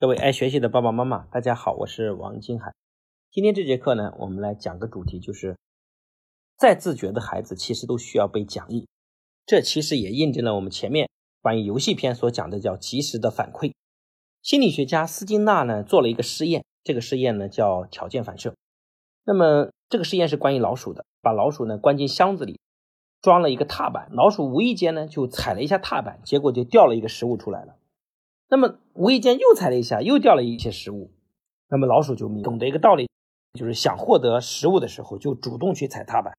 各位爱学习的爸爸妈妈，大家好，我是王金海。今天这节课呢，我们来讲个主题，就是再自觉的孩子其实都需要被奖励。这其实也印证了我们前面关于游戏篇所讲的叫及时的反馈。心理学家斯金纳呢做了一个实验，这个实验呢叫条件反射。那么这个实验是关于老鼠的，把老鼠呢关进箱子里，装了一个踏板，老鼠无意间呢就踩了一下踏板，结果就掉了一个食物出来了。那么无意间又踩了一下，又掉了一些食物。那么老鼠就懂得一个道理，就是想获得食物的时候就主动去踩踏板。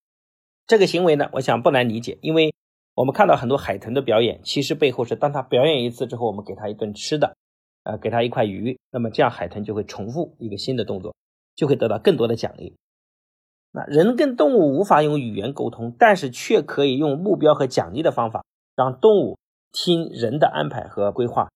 这个行为呢，我想不难理解，因为我们看到很多海豚的表演，其实背后是当它表演一次之后，我们给它一顿吃的，呃，给它一块鱼，那么这样海豚就会重复一个新的动作，就会得到更多的奖励。那人跟动物无法用语言沟通，但是却可以用目标和奖励的方法让动物听人的安排和规划。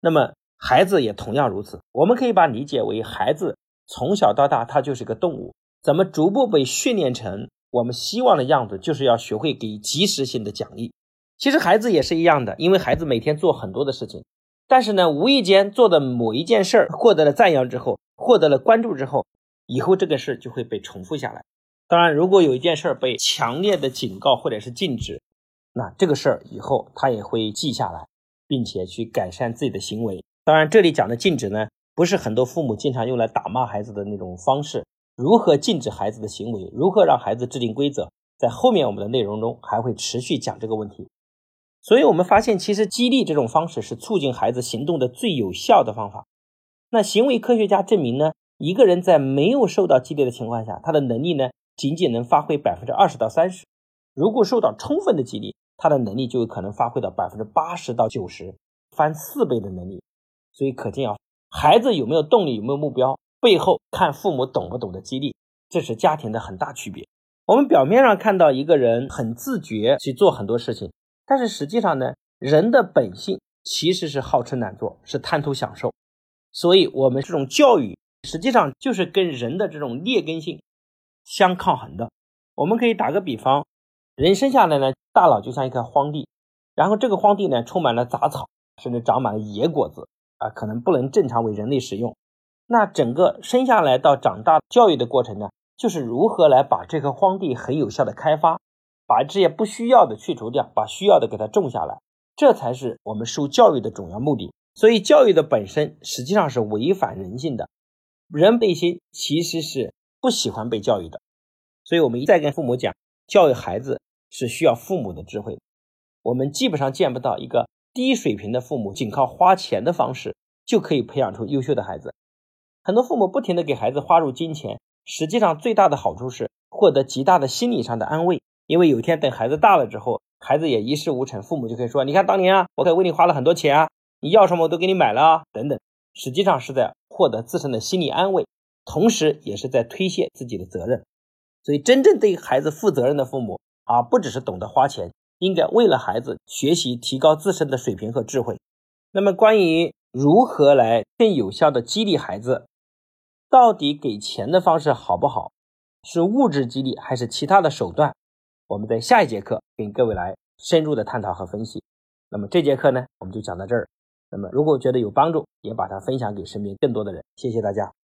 那么孩子也同样如此，我们可以把理解为孩子从小到大他就是个动物，怎么逐步被训练成我们希望的样子，就是要学会给及时性的奖励。其实孩子也是一样的，因为孩子每天做很多的事情，但是呢，无意间做的某一件事儿获得了赞扬之后，获得了关注之后，以后这个事就会被重复下来。当然，如果有一件事儿被强烈的警告或者是禁止，那这个事儿以后他也会记下来。并且去改善自己的行为。当然，这里讲的禁止呢，不是很多父母经常用来打骂孩子的那种方式。如何禁止孩子的行为？如何让孩子制定规则？在后面我们的内容中还会持续讲这个问题。所以，我们发现，其实激励这种方式是促进孩子行动的最有效的方法。那行为科学家证明呢，一个人在没有受到激励的情况下，他的能力呢，仅仅能发挥百分之二十到三十。如果受到充分的激励，他的能力就有可能发挥到百分之八十到九十，翻四倍的能力。所以可见啊，孩子有没有动力，有没有目标，背后看父母懂不懂得激励，这是家庭的很大区别。我们表面上看到一个人很自觉去做很多事情，但是实际上呢，人的本性其实是好吃懒做，是贪图享受。所以，我们这种教育实际上就是跟人的这种劣根性相抗衡的。我们可以打个比方。人生下来呢，大脑就像一块荒地，然后这个荒地呢充满了杂草，甚至长满了野果子啊，可能不能正常为人类使用。那整个生下来到长大教育的过程呢，就是如何来把这个荒地很有效的开发，把这些不需要的去除掉，把需要的给它种下来，这才是我们受教育的主要目的。所以教育的本身实际上是违反人性的，人内心其实是不喜欢被教育的。所以我们一再跟父母讲，教育孩子。是需要父母的智慧，我们基本上见不到一个低水平的父母，仅靠花钱的方式就可以培养出优秀的孩子。很多父母不停的给孩子花入金钱，实际上最大的好处是获得极大的心理上的安慰，因为有一天等孩子大了之后，孩子也一事无成，父母就可以说：“你看当年啊，我可为你花了很多钱啊，你要什么我都给你买了啊，等等。”实际上是在获得自身的心理安慰，同时也是在推卸自己的责任。所以，真正对孩子负责任的父母。而不只是懂得花钱，应该为了孩子学习，提高自身的水平和智慧。那么，关于如何来更有效的激励孩子，到底给钱的方式好不好？是物质激励还是其他的手段？我们在下一节课跟各位来深入的探讨和分析。那么这节课呢，我们就讲到这儿。那么如果觉得有帮助，也把它分享给身边更多的人。谢谢大家。